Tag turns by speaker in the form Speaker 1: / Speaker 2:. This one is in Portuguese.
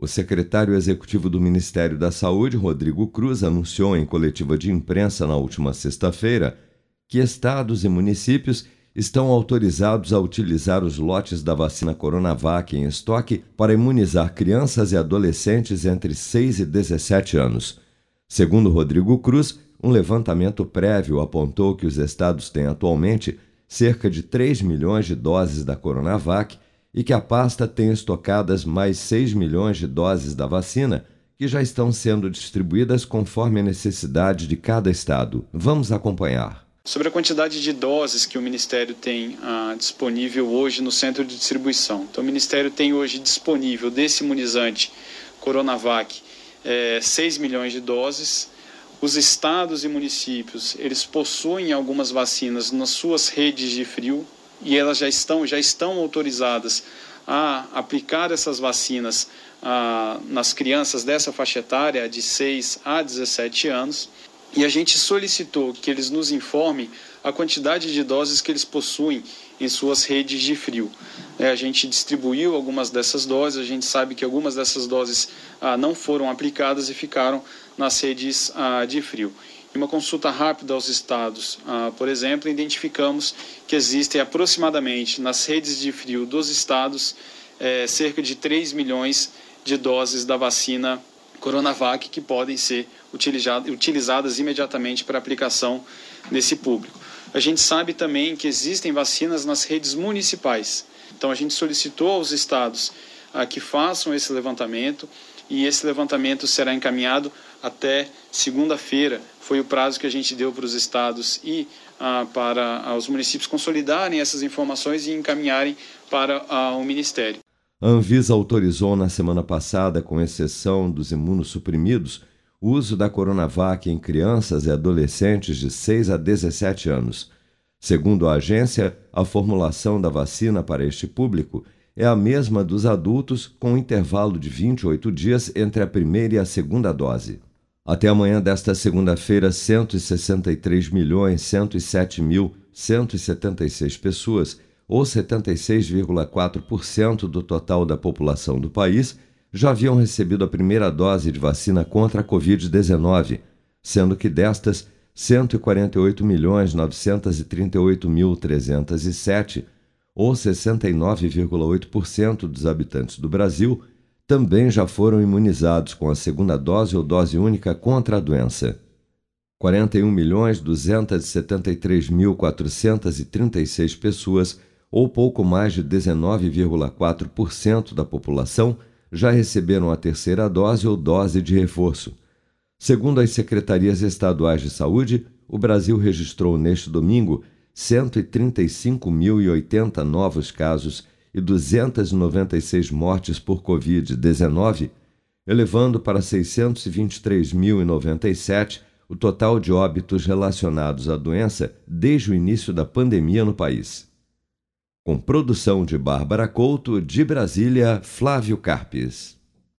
Speaker 1: O secretário executivo do Ministério da Saúde, Rodrigo Cruz, anunciou em coletiva de imprensa na última sexta-feira que estados e municípios estão autorizados a utilizar os lotes da vacina Coronavac em estoque para imunizar crianças e adolescentes entre 6 e 17 anos. Segundo Rodrigo Cruz, um levantamento prévio apontou que os estados têm atualmente cerca de 3 milhões de doses da Coronavac e que a pasta tem estocadas mais 6 milhões de doses da vacina que já estão sendo distribuídas conforme a necessidade de cada estado. Vamos acompanhar.
Speaker 2: Sobre a quantidade de doses que o Ministério tem ah, disponível hoje no centro de distribuição. Então, o Ministério tem hoje disponível desse imunizante Coronavac é, 6 milhões de doses. Os estados e municípios, eles possuem algumas vacinas nas suas redes de frio, e elas já estão, já estão autorizadas a aplicar essas vacinas ah, nas crianças dessa faixa etária de 6 a 17 anos. E a gente solicitou que eles nos informem a quantidade de doses que eles possuem em suas redes de frio. É, a gente distribuiu algumas dessas doses, a gente sabe que algumas dessas doses ah, não foram aplicadas e ficaram nas redes ah, de frio. Em uma consulta rápida aos estados, ah, por exemplo, identificamos que existem aproximadamente nas redes de frio dos estados eh, cerca de 3 milhões de doses da vacina Coronavac que podem ser utilizadas imediatamente para aplicação nesse público. A gente sabe também que existem vacinas nas redes municipais. Então a gente solicitou aos estados ah, que façam esse levantamento e esse levantamento será encaminhado até segunda-feira. Foi o prazo que a gente deu para os estados e ah, para ah, os municípios consolidarem essas informações e encaminharem para ah, o Ministério.
Speaker 1: A Anvisa autorizou na semana passada, com exceção dos imunossuprimidos, o uso da Coronavac em crianças e adolescentes de 6 a 17 anos. Segundo a agência, a formulação da vacina para este público é a mesma dos adultos, com intervalo de 28 dias entre a primeira e a segunda dose. Até amanhã desta segunda-feira, 163.107.176 pessoas, ou 76,4% do total da população do país, já haviam recebido a primeira dose de vacina contra a Covid-19, sendo que destas, 148.938.307 ou 69,8% dos habitantes do Brasil, também já foram imunizados com a segunda dose ou dose única contra a doença. 41.273.436 pessoas, ou pouco mais de 19,4% da população, já receberam a terceira dose ou dose de reforço. Segundo as secretarias estaduais de saúde, o Brasil registrou neste domingo 135.080 novos casos e 296 mortes por Covid-19, elevando para 623.097 o total de óbitos relacionados à doença desde o início da pandemia no país. Com produção de Bárbara Couto, de Brasília, Flávio Carpes.